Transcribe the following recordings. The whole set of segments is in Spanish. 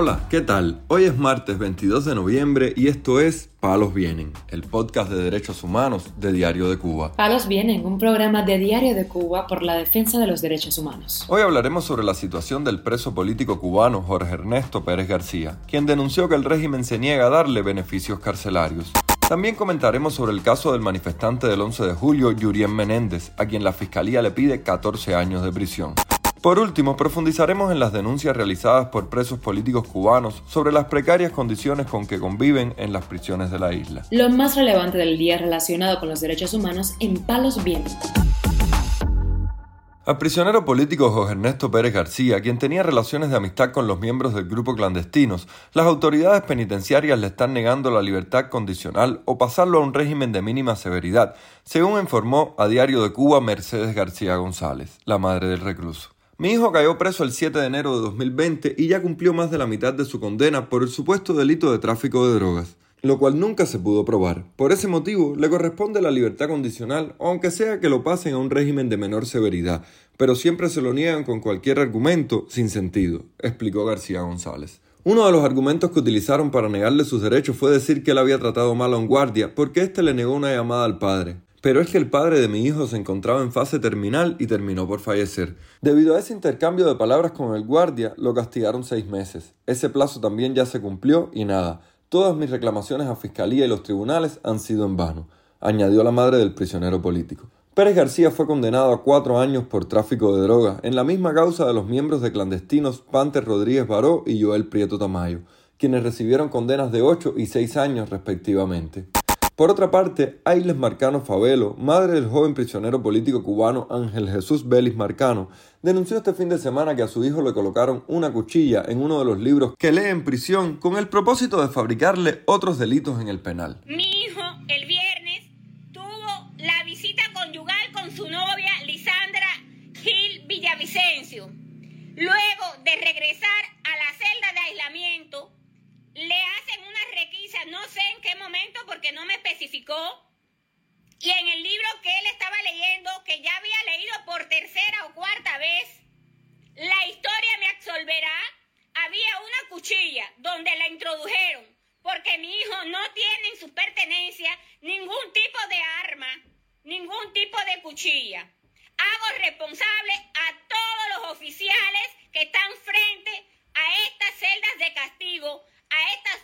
Hola, ¿qué tal? Hoy es martes 22 de noviembre y esto es Palos Vienen, el podcast de derechos humanos de Diario de Cuba. Palos Vienen, un programa de Diario de Cuba por la defensa de los derechos humanos. Hoy hablaremos sobre la situación del preso político cubano Jorge Ernesto Pérez García, quien denunció que el régimen se niega a darle beneficios carcelarios. También comentaremos sobre el caso del manifestante del 11 de julio, Yurien Menéndez, a quien la fiscalía le pide 14 años de prisión. Por último, profundizaremos en las denuncias realizadas por presos políticos cubanos sobre las precarias condiciones con que conviven en las prisiones de la isla. Lo más relevante del día relacionado con los derechos humanos en Palos Vientos. Al prisionero político José Ernesto Pérez García, quien tenía relaciones de amistad con los miembros del grupo clandestinos, las autoridades penitenciarias le están negando la libertad condicional o pasarlo a un régimen de mínima severidad, según informó a Diario de Cuba Mercedes García González, la madre del recluso. Mi hijo cayó preso el 7 de enero de 2020 y ya cumplió más de la mitad de su condena por el supuesto delito de tráfico de drogas, lo cual nunca se pudo probar. Por ese motivo, le corresponde la libertad condicional, aunque sea que lo pasen a un régimen de menor severidad, pero siempre se lo niegan con cualquier argumento sin sentido, explicó García González. Uno de los argumentos que utilizaron para negarle sus derechos fue decir que él había tratado mal a un guardia porque éste le negó una llamada al padre. Pero es que el padre de mi hijo se encontraba en fase terminal y terminó por fallecer. Debido a ese intercambio de palabras con el guardia, lo castigaron seis meses. Ese plazo también ya se cumplió y nada. Todas mis reclamaciones a Fiscalía y los tribunales han sido en vano, añadió la madre del prisionero político. Pérez García fue condenado a cuatro años por tráfico de droga, en la misma causa de los miembros de clandestinos Panter Rodríguez Baró y Joel Prieto Tamayo, quienes recibieron condenas de ocho y seis años respectivamente. Por otra parte, Ailes Marcano Favelo, madre del joven prisionero político cubano Ángel Jesús Vélez Marcano, denunció este fin de semana que a su hijo le colocaron una cuchilla en uno de los libros que lee en prisión con el propósito de fabricarle otros delitos en el penal. Mi hijo el viernes tuvo la visita conyugal con su novia Lisandra Gil Villavicencio. Luego de regresar a la celda de aislamiento, le hacen una requisa, no sé en qué momento porque no me especificó. Y en el libro que él estaba leyendo, que ya había leído por tercera o cuarta vez, la historia me absolverá, había una cuchilla donde la introdujeron, porque mi hijo no tiene en su pertenencia ningún tipo de arma, ningún tipo de cuchilla. Hago responsable a todos los oficiales que están frente a estas celdas de castigo,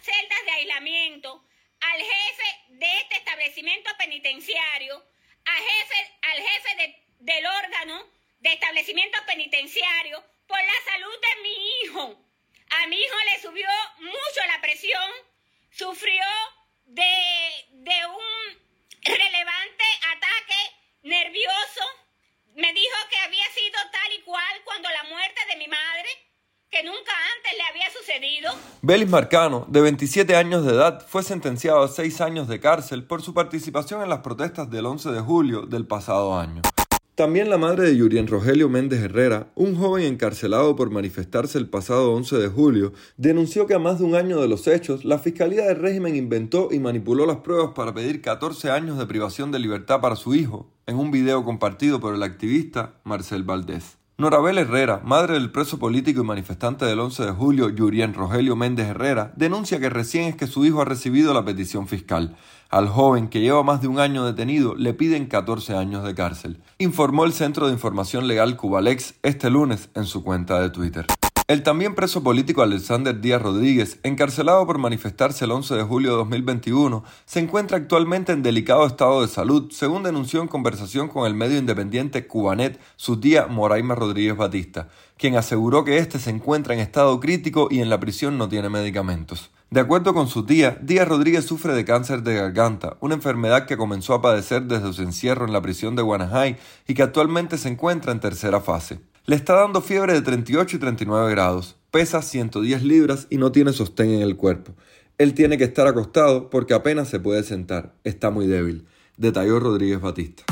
celdas de aislamiento, al jefe de este establecimiento penitenciario, al jefe, al jefe del órgano de establecimiento penitenciario, por la salud de mi hijo. A mi hijo le subió mucho la presión, sufrió de, de un relevante ataque nervioso. Me dijo que había sido tal y cual cuando la muerte de mi madre que nunca antes le había sucedido. Belis Marcano, de 27 años de edad, fue sentenciado a 6 años de cárcel por su participación en las protestas del 11 de julio del pasado año. También la madre de Yurien Rogelio Méndez Herrera, un joven encarcelado por manifestarse el pasado 11 de julio, denunció que a más de un año de los hechos, la Fiscalía del régimen inventó y manipuló las pruebas para pedir 14 años de privación de libertad para su hijo, en un video compartido por el activista Marcel Valdés. Norabel Herrera, madre del preso político y manifestante del 11 de julio, Yurien Rogelio Méndez Herrera, denuncia que recién es que su hijo ha recibido la petición fiscal. Al joven, que lleva más de un año detenido, le piden 14 años de cárcel, informó el Centro de Información Legal Cubalex este lunes en su cuenta de Twitter. El también preso político Alexander Díaz Rodríguez, encarcelado por manifestarse el 11 de julio de 2021, se encuentra actualmente en delicado estado de salud, según denunció en conversación con el medio independiente Cubanet su tía Moraima Rodríguez Batista, quien aseguró que éste se encuentra en estado crítico y en la prisión no tiene medicamentos. De acuerdo con su tía, Díaz Rodríguez sufre de cáncer de garganta, una enfermedad que comenzó a padecer desde su encierro en la prisión de Guanajay y que actualmente se encuentra en tercera fase. Le está dando fiebre de 38 y 39 grados, pesa 110 libras y no tiene sostén en el cuerpo. Él tiene que estar acostado porque apenas se puede sentar, está muy débil, detalló Rodríguez Batista.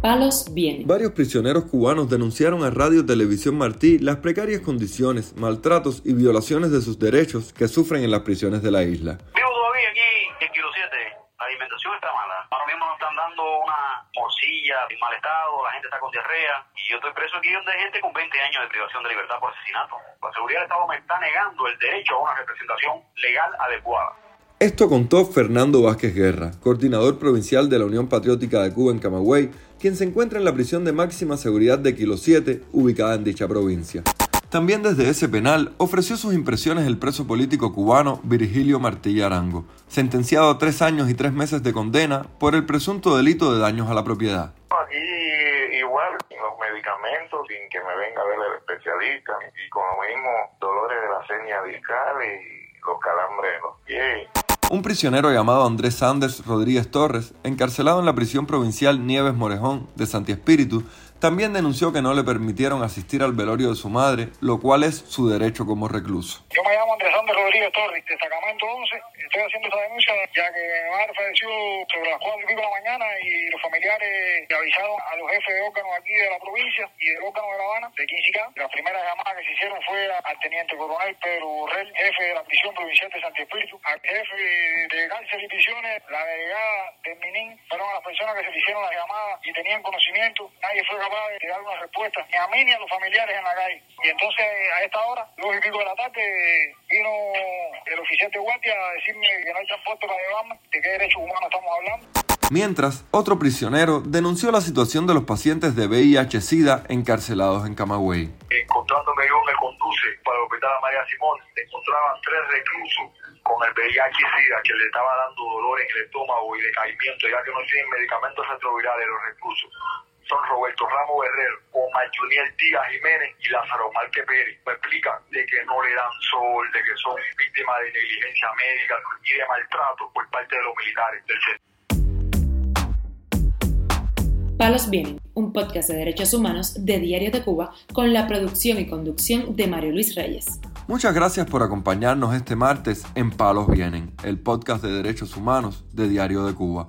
Palos vienen. Varios prisioneros cubanos denunciaron a Radio Televisión Martí las precarias condiciones, maltratos y violaciones de sus derechos que sufren en las prisiones de la isla. Vivo todavía aquí en Kilo 7. La alimentación está mala Ahora dando una morcilla en mal estado, la gente está con diarrea y yo estoy preso aquí donde hay gente con 20 años de privación de libertad por asesinato. La seguridad del Estado me está negando el derecho a una representación legal adecuada. Esto contó Fernando Vázquez Guerra, coordinador provincial de la Unión Patriótica de Cuba en Camagüey, quien se encuentra en la prisión de máxima seguridad de Kilo 7, ubicada en dicha provincia. También desde ese penal ofreció sus impresiones el preso político cubano Virgilio Martilla Arango, sentenciado a tres años y tres meses de condena por el presunto delito de daños a la propiedad. Aquí igual, los medicamentos, sin que me venga a ver el especialista, y con lo mismo dolores de la seña discal y los calambres en los pies. Un prisionero llamado Andrés Sanders Rodríguez Torres, encarcelado en la prisión provincial Nieves Morejón de Santi Espíritu, también denunció que no le permitieron asistir al velorio de su madre, lo cual es su derecho como recluso. Yo me llamo Andrés Sanders Rodríguez Torres, de Sacramento 11. Estoy haciendo esa denuncia ya que mi madre falleció sobre las 4 y pico de la mañana y los familiares avisaron a los jefes de órganos aquí de la provincia y del órgano de La Habana, de Quinsica. La primera llamada que se hicieron fue al teniente coronel Pedro Borrell, jefe de la prisión provincial de Santi Espíritu, al jefe de cárcel y prisiones, la delegada del Minin, fueron las personas que se hicieron las llamadas y tenían conocimiento. Nadie fue capaz de dar una respuesta, ni a mí ni a los familiares en la calle. Y entonces a esta hora, dos y pico de la tarde, vino el oficial de guardia a decirme que no hay transporte para llevarme, de qué derechos humanos estamos hablando. Mientras, otro prisionero denunció la situación de los pacientes de VIH-Sida encarcelados en Camagüey. Encontrándome yo me conduce para el hospital María Simón, encontraban tres reclusos con el VIH-Sida que le estaba dando dolor en el estómago y decaimiento, ya que no tienen medicamentos retrovirales los reclusos son Roberto Ramos Guerrero, Omar Juniel Díaz Jiménez y Lázaro Márquez Pérez. Me explican de que no le dan sol, de que son víctimas de negligencia médica y de maltrato por parte de los militares del centro. Palos Vienen, un podcast de derechos humanos de Diario de Cuba con la producción y conducción de Mario Luis Reyes. Muchas gracias por acompañarnos este martes en Palos Vienen, el podcast de derechos humanos de Diario de Cuba.